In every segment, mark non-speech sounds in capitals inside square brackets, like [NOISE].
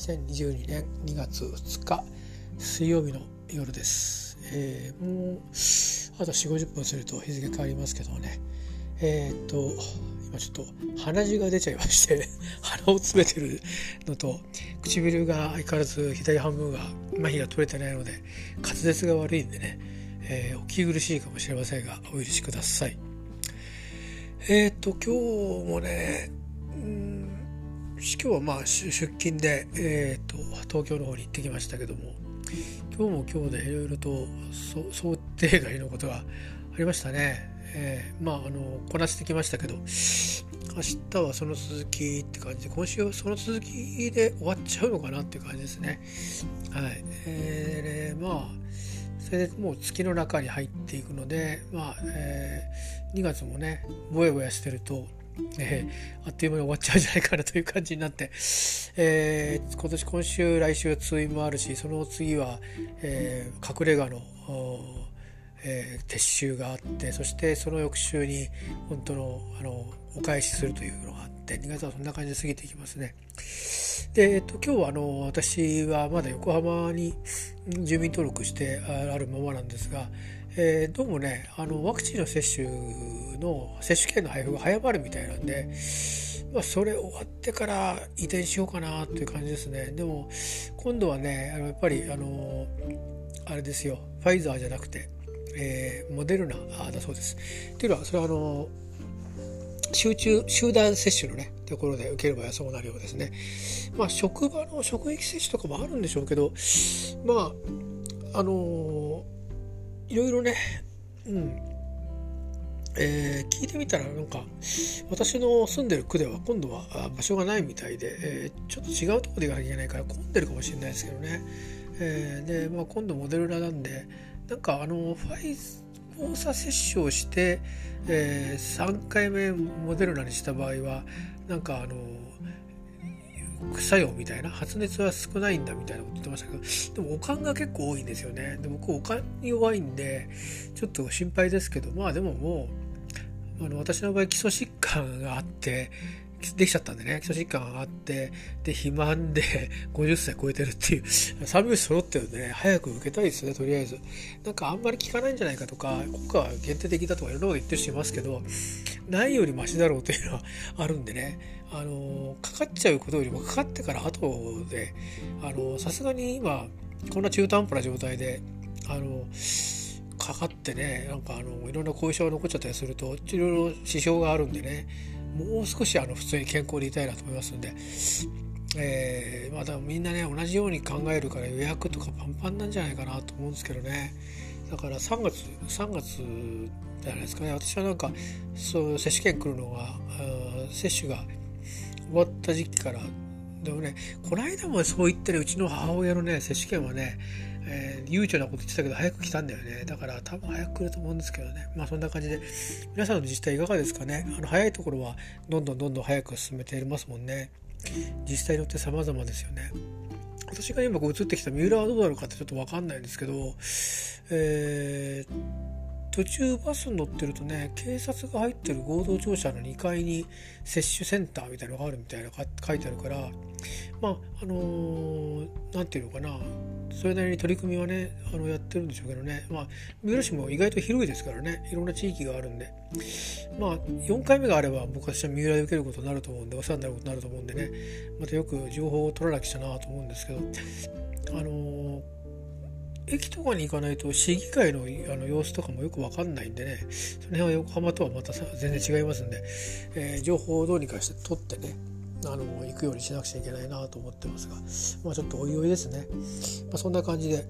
2022年2月2日水曜日の夜です、えー、もうあと4 5 0分すると日付変わりますけどもね。えー、っと今ちょっと鼻血が出ちゃいまして [LAUGHS] 鼻を詰めてるのと唇が相変わらず左半分が麻痺が取れてないので滑舌が悪いんでね、えー、お聞き苦しいかもしれませんがお許しください。えー、っと今日もねうん今日はまあ出勤で、えーと、東京の方に行ってきましたけども今日も今日でいろいろと想定外のことがありましたね。えー、まああのこなしてきましたけど明日はその続きって感じで今週はその続きで終わっちゃうのかなっていう感じですね。はいえー、まあそれでもう月の中に入っていくので、まあえー、2月もねぼやぼやしてるとえー、あっという間に終わっちゃうんじゃないかなという感じになって、えー、今年今週来週は通院もあるしその次は、えー、隠れ家の、え、撤収があってそしてその翌週に本当のあのお返しするというのがあって2月はそんな感じで過ぎていきますね。で、えっと、今日はあの私はまだ横浜に住民登録してあるままなんですが、えー、どうもねあのワクチンの接種の接種券の配布が早まるみたいなんで、まあ、それ終わってから移転しようかなという感じですねでも今度はねあのやっぱりあのあれですよファイザーじゃなくて、えー、モデルナだそうです。っていうのはそれはあの集中集団接種のねところで受ける場合はそうなるようですね。まあ職場の職域接種とかもあるんでしょうけどまああのいろいろね、うん。えー、聞いてみたらなんか私の住んでる区では今度は場所がないみたいで、えー、ちょっと違うとこで行かなきゃいけないから混んでるかもしれないですけどね、えー、で、まあ、今度モデルナなんでなんかあのファイ交差接種をして、えー、3回目モデルナにした場合はなんかあの副作用みたいな発熱は少ないんだみたいなこと言ってましたけどでもおかんが結構多いんですよね。で僕おかんに弱いんでちょっと心配ですけどまあでももうあの私の場合基礎疾患があってできちゃったんでね、基礎疾患があって、で、肥満で [LAUGHS] 50歳超えてるっていう、3拍子揃ってるんでね、早く受けたいですね、とりあえず。なんかあんまり効かないんじゃないかとか、効果は限定的だとかいろんなこと言ってる人いますけど、ないよりマシだろうというのは [LAUGHS] あるんでね、あの、かかっちゃうことよりもかかってから後で、あの、さすがに今、こんな中途半端な状態で、あの、かかってね、なんかあの、いろんな後遺症が残っちゃったりすると、いろいろ支障があるんでね、もう少しあの普通に健康でいたいなと思いますんで、えー、まだみんなね同じように考えるから予約とかパンパンなんじゃないかなと思うんですけどね。だから3月3月じゃないですかね。私はなんかそう接種券来るのが接種が終わった時期から。でもねこの間もそう言ってるうちの母親のね接種券はねえー、悠長なこと言ってたけど早く来たんだよね。だから多分早く来ると思うんですけどね。まあそんな感じで皆さんの自治体いかがですかね。あの早いところはどんどんどんどん早く進めていますもんね。自治体によって様々ですよね。私が今映ってきた三浦はどうなるかってちょっと分かんないんですけど、えー途中バスに乗ってるとね警察が入ってる合同庁舎の2階に接種センターみたいのがあるみたいな書いてあるからまああの何、ー、て言うのかなそれなりに取り組みはねあのやってるんでしょうけどね。まあ三浦市も意外と広いですからね。いろんな地域があるんで。まあ4回目があれば僕は三浦で受けることになると思うんでお世話になることになると思うんでね。またよく情報を取らなきゃなと思うんですけど。あのー駅とかに行かないと市議会のあの様子とかもよく分かんないんでねその辺は横浜とはまた全然違いますんで、えー、情報をどうにかして取ってねあの行くようにしなくちゃいけないなと思ってますが、まあ、ちょっとおいおいですね、まあ、そんな感じで。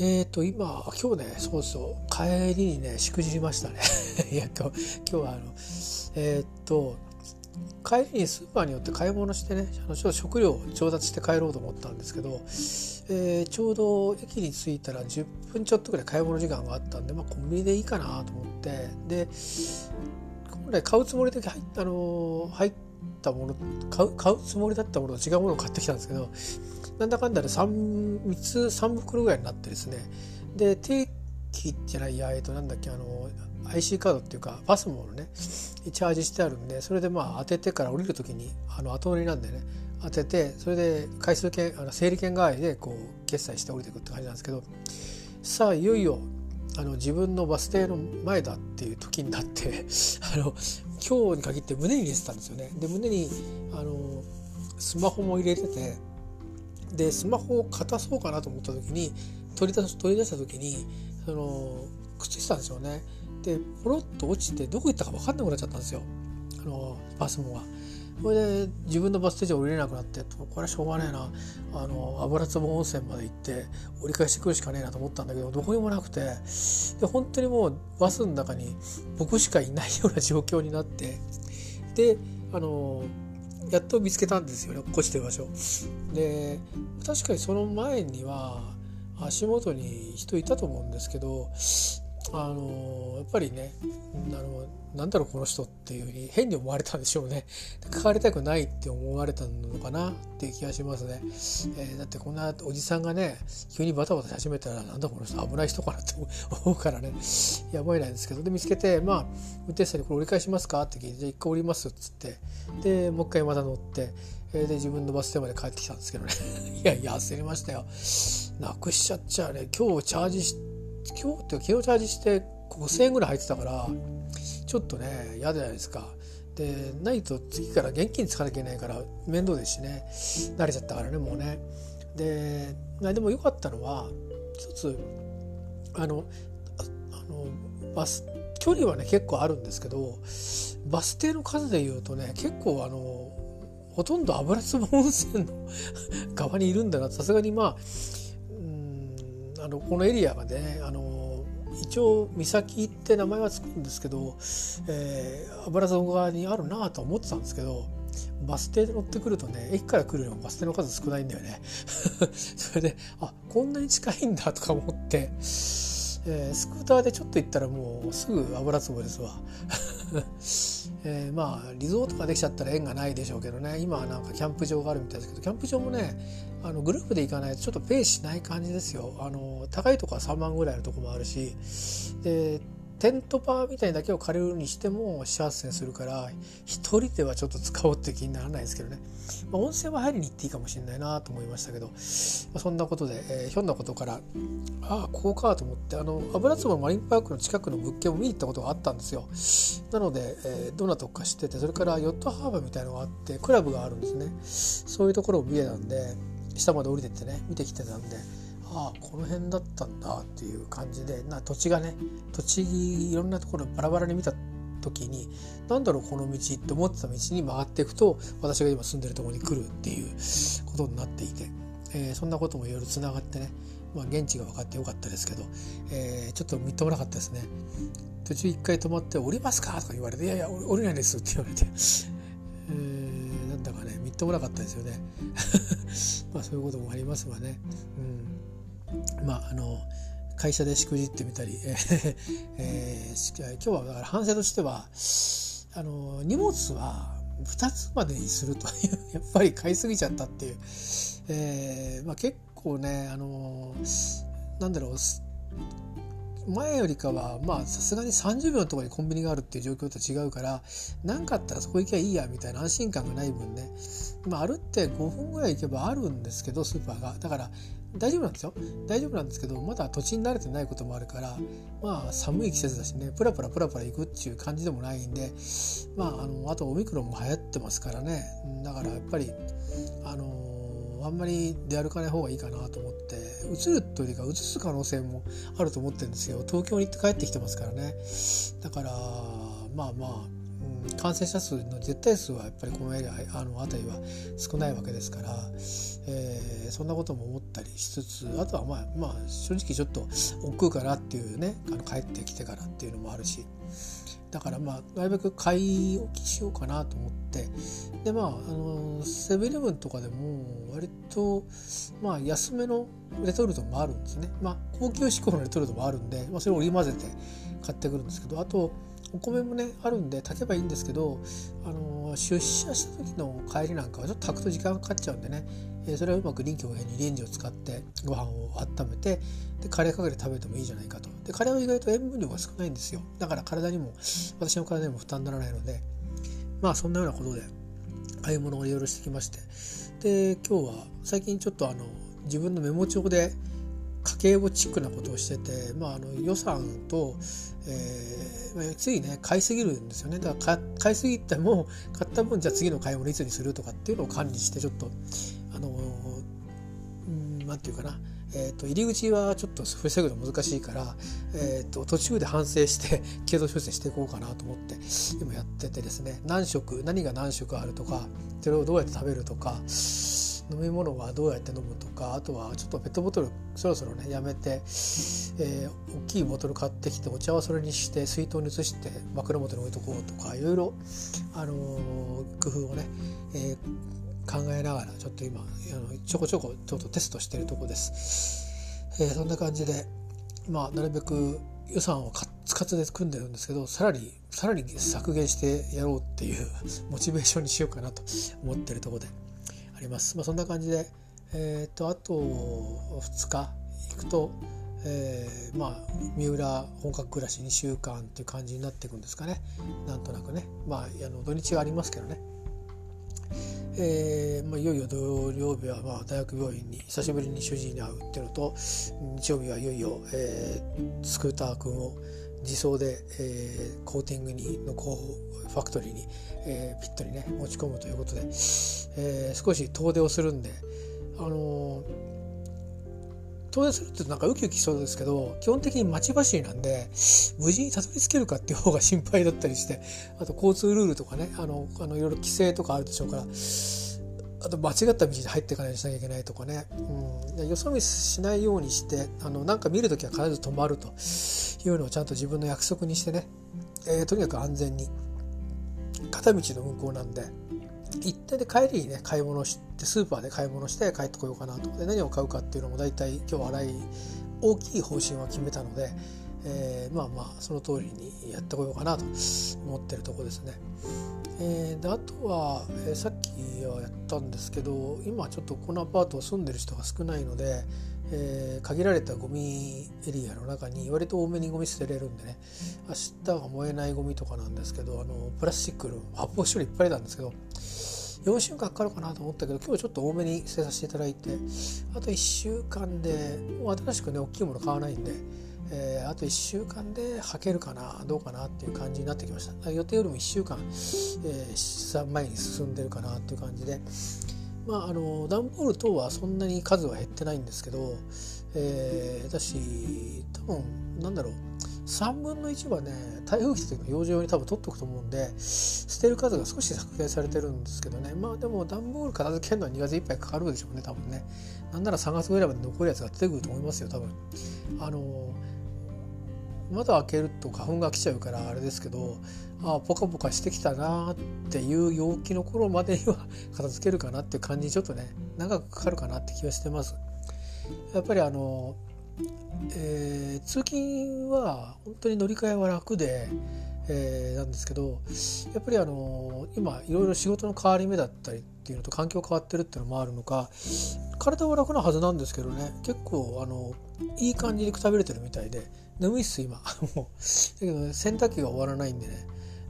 えっ、ー、と今今日ねそうそう帰りにねしくじりましたね。[LAUGHS] えっと今日はあのえっ、ー、と帰りにスーパーによって買い物してねあのちょっと食料を調達して帰ろうと思ったんですけど、えー、ちょうど駅に着いたら10分ちょっとぐらい買い物時間があったんで、まあ、コンビニでいいかなと思ってで本来買うつもりで入あの入ったもの買う買うつもりだったものと違うものを買ってきたんですけどなんだかんだで 3, 3つ3袋ぐらいになってですねで定期じゃないやえっとなんだっけあの IC カードっていうかパスモのねチャージしてあるんでそれでまあ当ててから降りる時にあの後乗りなんでね当ててそれで回数券あの整理券代わりでこう決済して降りていくって感じなんですけどさあいよいよあの自分のバス停の前だっていう時になって [LAUGHS] あの今日に限って胸に入れてたんですよね。で胸にあのスマホも入れててでスマホを渡そうかなと思った時に取り出取り出した時にそのくっついてたんですよね。でポロッと落ちてどこ行ったか分かんなくなっちゃったんですよあのパスモが。これで自分のバス停じゃ降りれなくなってこれはしょうがねえなあの油壺温泉まで行って折り返してくるしかねえなと思ったんだけどどこにもなくてで本当にもうバスの中に僕しかいないような状況になってであのやっと見つけたんですよね落っこちてる場所。で確かにその前には足元に人いたと思うんですけどあのやっぱりねあのなんだろうこの人っていうふうに変に思われたんでしょうね。書かれたくないって思われたのかなっていう気がしますね、えー、だってこんなおじさんがね急にバタバタし始めたらなんだこの人危ない人かなって思う [LAUGHS] からね。やばいなんですけど。で見つけてまあ運転手さんに「これ折り返しますか?」って聞いて「じゃあ一回降ります」っつって。でもう一回また乗ってで自分のバス停まで帰ってきたんですけどね。[LAUGHS] いやいや焦りましたよ。なくしちゃっちゃうね。今日チャージして今日って昨日チャージして5,000円ぐらい入ってたからちょっとね嫌じゃないですか。でないと次から現金使わなきゃいけないから面倒ですしね慣れちゃったからねもうね。ででも良かったのは一つあのあのバス距離はね結構あるんですけどバス停の数でいうとね結構あのほとんど油壺温泉の [LAUGHS] 側にいるんだなさすがにまああのこのエリアがねあの一応岬って名前はつくんですけど、えー、油沢側にあるなと思ってたんですけどバス停で乗ってくるとね駅から来るよりもバス停の数少ないんだよね。[LAUGHS] それであこんなに近いんだとか思って、えー、スクーターでちょっと行ったらもうすぐ油壺ですわ。[LAUGHS] えー、まあリゾートができちゃったら縁がないでしょうけどね。今はなんかキャンプ場があるみたいですけどキャンプ場もねあのグループで行かないとちょっとペイしない感じですよ。あの高いとこは3万ぐらいのとこもあるしでテントパーみたいだけを借りるにしても4 8千するから一人ではちょっと使おうって気にならないですけどね、まあ、温泉は入りに行っていいかもしれないなと思いましたけど、まあ、そんなことで、えー、ひょんなことからああここかと思ってあの油壺マリンパークの近くの物件を見に行ったことがあったんですよ。なので、えー、どんなとこか知っててそれからヨットハーバーみたいのがあってクラブがあるんですね。そういうところを見えたんで下まで降りてってね見てきてたんでああこの辺だったんだっていう感じでな土地がね土地いろんなところバラバラに見た時に何だろうこの道って思ってた道に曲がっていくと私が今住んでるところに来るっていうことになっていて、えー、そんなこともいろいろつながってね、まあ、現地が分かってよかったですけど、えー、ちょっとみっともなかったですね。途中一回止まって「降りますか?」とか言われて「いやいや降りないです」って言われて、[LAUGHS] えー、なんだかねみっともなかったですよね。[LAUGHS] まあそういうこともありますわね。うんまああの会社でしくじってみたり、えー、今日はだから反省としてはあの荷物は2つまでにするという [LAUGHS] やっぱり買いすぎちゃったっていう、えーまあ、結構ねあのなんだろう前よりかはまあさすがに30秒のところにコンビニがあるっていう状況と違うから何かあったらそこ行けばいいやみたいな安心感がない分ね、まあ、歩って5分ぐらい行けばあるんですけどスーパーが。だから大丈夫なんですよ。大丈夫なんですけどまだ土地に慣れてないこともあるからまあ寒い季節だしねプラプラプラプラ行くっていう感じでもないんでまああのあとオミクロンも流行ってますからね。だからやっぱりあのあんまり出歩かない方がいいかなと思って移るというよりか移す可能性もあると思ってるんですよ東京に行って帰ってきてますからね。だからまあまあうん感染者数の絶対数はやっぱりこのエリアあの辺りは少ないわけですから、えー、そんなことも思ったりしつつあとはまあまあ正直ちょっと億劫かなっていうねあの帰ってきてからっていうのもあるし。だからまあなるべく買い置きしようかなと思って。でまああのセブンイレブンとかでも割とまあ安めのレトルトもあるんですね。まあ高級志向のレトルトもあるんで、まあ、それを織り交ぜて買ってくるんですけどあとお米もねあるんで炊けばいいんですけど、あの出社した時の帰りなんかはちょっと炊くと時間がかかっちゃうんでね、えそれはうまく臨機応変にレンジを使ってご飯を温めてでカレーかけて食べてもいいじゃないかと。でカレーは意外と塩分量が少ないんですよ。だから体にも私の体にも負担にならないのでまあそんなようなことで買い物をいろいろしてきまして。で今日は最近ちょっとあの自分のメモ帳で家計簿チックなことをしてて、まあ、あの予算と、えー、ついね買いすぎるんですよね。だから買いすぎても買った分じゃあ次の買い物いつにするとかっていうのを管理してちょっとあの何て言うかな。えーと、入り口はちょっと防ぐの難しいから、えーと、途中で反省して [LAUGHS] 経度修正していこうかなと思って今やっててですね。何食何が何食あるとかそれをどうやって食べるとか飲み物はどうやって飲むとかあとはちょっとペットボトルそろそろねやめて、えー、大きいボトル買ってきてお茶はそれにして水筒に移して枕元に置いとこうとかいろいろ、あの、工夫をね、えー考えながらちょっと今あのちょこちょこちょっとテストしてるとこです。えー、そんな感じでまあなるべく予算をカツカツで組んでるんですけどさらにさらに削減してやろうっていう [LAUGHS] モチベーションにしようかなと思ってるとこであります。まあ、そんな感じで、えーと、あと2日行くと、えー、まあ三浦本格暮らし2週間っていう感じになっていくんですかねなんとなくねまああの土日はありますけどね。えーまあ、いよいよ土曜日はまあ大学病院に久しぶりに主治医に会うっていうのと日曜日はいよいよ、えー、スクーター君を自走で、えー、コーティングにのこうファクトリーに、えー、ピットにね持ち込むということで、えー、少し遠出をするんで、あのー遠出するってなんかウキウキしそうですけど基本的に町走りなんで無事にたどり着けるかっていう方が心配だったりしてあと交通ルールとかねあのあのいろいろ規制とかあるでしょうからあと間違った道に入っていかないようにしなきゃいけないとかね、うん、よそ見しないようにしてあのなんか見る時は必ず止まるというのをちゃんと自分の約束にしてね、えー、とにかく安全に。片道の運行なんで。行ってで帰りにね買い物してスーパーで買い物して帰ってこようかなとで何を買うかっていうのも大体今日洗い大きい方針は決めたので、えー、まあまあその通りにやってこようかなと思ってるとこですね。えー、であとは、えー、さっきはやったんですけど今ちょっとこのアパートを住んでる人が少ないので、えー、限られたゴミエリアの中に割と多めにゴミ捨てれるんでね明日は燃えないゴミとかなんですけどあのプラスチックの発泡処理いっぱいなんですけど4週間かかるかなと思ったけど今日ちょっと多めに捨てさせていただいてあと1週間でもう新しくね大きいもの買わないんで、えー、あと1週間で履けるかなどうかなっていう感じになってきました。予定よりも1週間、えー、前に進んでるかなっていう感じで。まああの段ボール等はそんなに数は減ってないんですけど、えー、私多分なんだろう。3分の1はね台風来た時の養生用に多分取っとくと思うんで捨てる数が少し削減されてるんですけどね。まあでも段ボール片付けるのは2月いっぱいかかるでしょうね多分ね。なんなら3月ぐらいまで残るやつが出てくると思いますよ多分。あの窓開けると花粉が来ちゃうからあれですけどああポカポカしてきたなっていう陽気の頃までには片付けるかなっていう感じにちょっとね長くかかるかなって気はしてます。やっぱりあのえー、通勤は本当に乗り換えは楽で、えー、なんですけどやっぱりあの今いろいろ仕事の変わり目だったりっていうのと環境変わってるっていうのもあるのか体は楽なはずなんですけどね結構あのいい感じにくたびれてるみたいで眠いっす今。[LAUGHS] だけど、ね、洗濯機が終わらないんでね、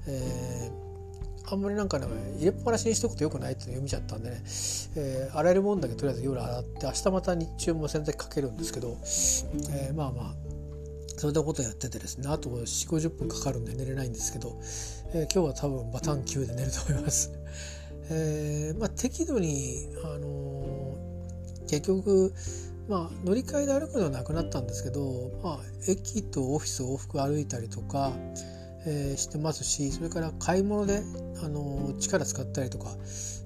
えーあんまりなんかね入れっぱなしにしとくとよくないって読みちゃったんでね、えー、洗えるもんだけとりあえず夜洗って明日また日中も洗濯機かけるんですけど、えー、まあまあそういったことやっててですねあと4 5 0分かかるんで寝れないんですけど、えー、今日は多分バタン級で寝ると思います。[LAUGHS] えー、まあ適度に、あのー、結局まあ乗り換えで歩くのはなくなったんですけど、まあ、駅とオフィス往復歩いたりとかえー、してますしそれから買い物で、あの力使ったりとか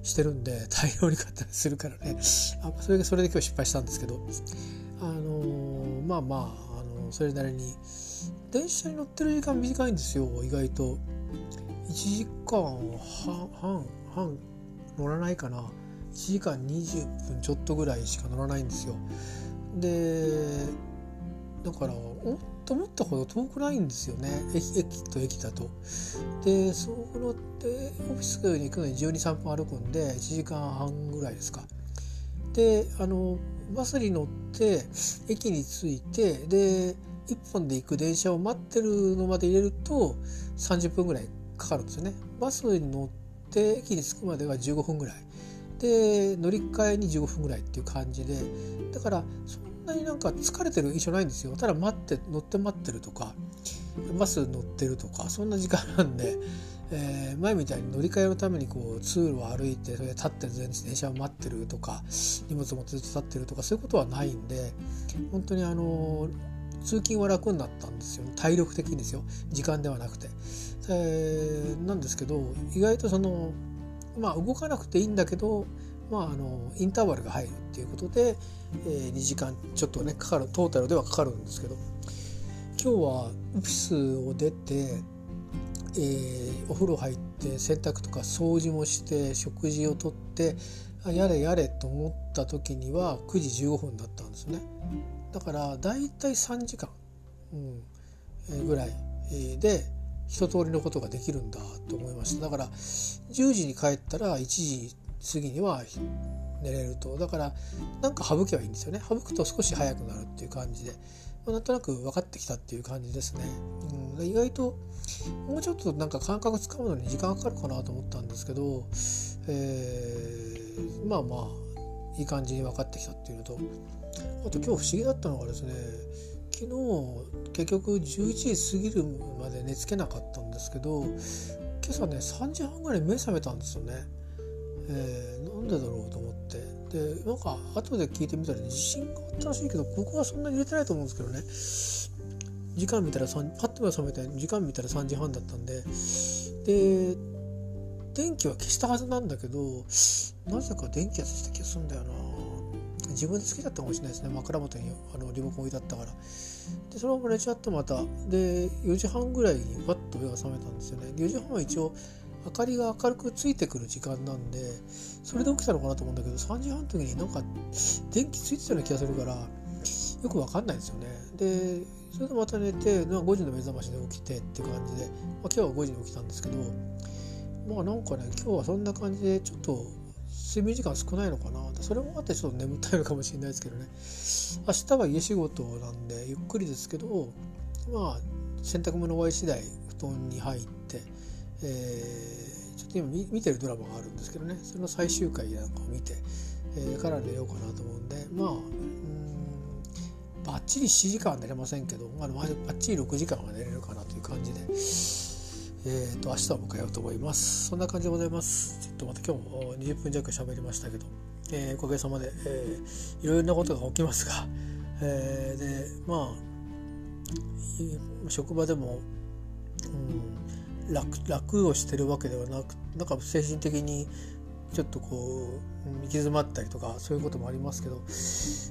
してるんで大量に買ったりするからねあそれでそれで今日失敗したんですけど、あのまあまあ、それなりに電車に乗ってる時間短いんですよ意外と1時間半半半乗らないかな1時間20分ちょっとぐらいしか乗らないんですよでだからと思ったほど遠くないんですよね駅駅と駅だと。でそう乗ってオフィスに行くのに1 2 3分歩くんで1時間半ぐらいですか。であのバスに乗って駅に着いてで1本で行く電車を待ってるのまで入れると30分ぐらいかかるんですよね。バスに乗って駅に着くまでは15分ぐらいで乗り換えに15分ぐらいっていう感じでだからそなになんか疲れてる印象ないんですよ。ただ待って乗って待ってるとかバス乗ってるとかそんな時間なんで、[LAUGHS] えー、前みたいに乗り換えのためにこう通路を歩いてそれ立ってる電車を待ってるとか荷物持ってずっと立ってるとかそういうことはないんで本当にあの通勤は楽になったんですよ。体力的にですよ。時間ではなくて。えー、なんですけど意外とそのまあ動かなくていいんだけどまあ、あのインターバルが入るっていうことで、えー、2時間ちょっとねかかるトータルではかかるんですけど今日はオフィスを出て、えー、お風呂入って洗濯とか掃除もして食事をとってやれやれと思った時には9時15分だったんですね。だからだいたい3時間、うんえー、ぐらいで一通りのことができるんだと思いました。だから10時に帰ったら1時過ぎには寝れると。だからなんか省けばいいんですよね。省くと少し早くなるっていう感じで、まあ、なんとなく分かってきたっていう感じですね、うん、意外ともうちょっとなんか感覚つかむのに時間かかるかなと思ったんですけど、えー、まあまあいい感じに分かってきたっていうのと。あと今日不思議だったのがですね昨日結局11時過ぎるまで寝つけなかったんですけど今朝ね3時半ぐらい目覚めたんですよね。えー、なんでだろうと思って。でなんか後で聞いてみたら、ね、地震があったらしいけどここはそんなに入れてないと思うんですけどね。時間見たら3パッと目覚めて時間見たら3時半だったんで。で電気は消したはずなんだけどなぜか電気はついた気がするんだよな。自分で好きだったかもしれないですね。枕元にあのリモコン置いてあったから。でそのまま寝ちゃってまた。で4時半ぐらいにパッと目が覚めたんですよね。4時半は一応明かりが明るくついてくる時間なんでそれで起きたのかなと思うんだけど3時半の時になんか電気ついてたような気がするからよく分かんないですよね。でそれでまた寝て5時の目覚ましで起きてって感じで、まあ、今日は5時に起きたんですけどまあなんかね今日はそんな感じでちょっと睡眠時間少ないのかな。それもあってちょっと眠たいのかもしれないですけどね。明日は家仕事なんでゆっくりですけどまあ洗濯物終わり次第布団に入ってえー、ちょっと今見てるドラマがあるんですけどねその最終回なんかを見て、えー、から寝ようかなと思うんでまあうんばっちり7時間は寝れませんけど、まあ、ばっちり6時間は寝れるかなという感じで。えーと、明日を迎えようと思います。そんな感じでございます。ちょっとまた今日も20分弱喋りましたけど、えー、おかげさまで、えー、いろいろなことが起きますが、えー、でまあ職場でも、うん、楽をしてるわけではなくなんか精神的にちょっとこう行き詰まったりとかそういうこともありますけど、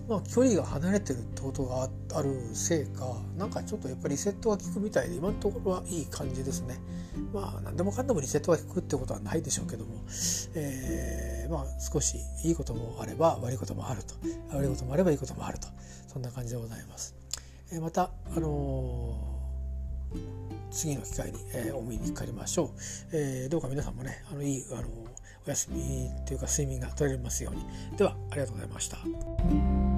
まあ、距離が離れてるってことがあるせいかなんかちょっとやっぱりリセットが効くみたいで今のところはいい感じですね。まあ何でもかんでもリセットが効くってことはないでしょうけども、えー、まあ少しいいこともあれば悪いこともあると悪いこともあればいいこともあるとそんな感じでございます。えー、またあのー次の機会に、えー、お見にかかりましょう、えー、どうか皆さんもねあのいいあのお休みというか睡眠が取れますようにではありがとうございました。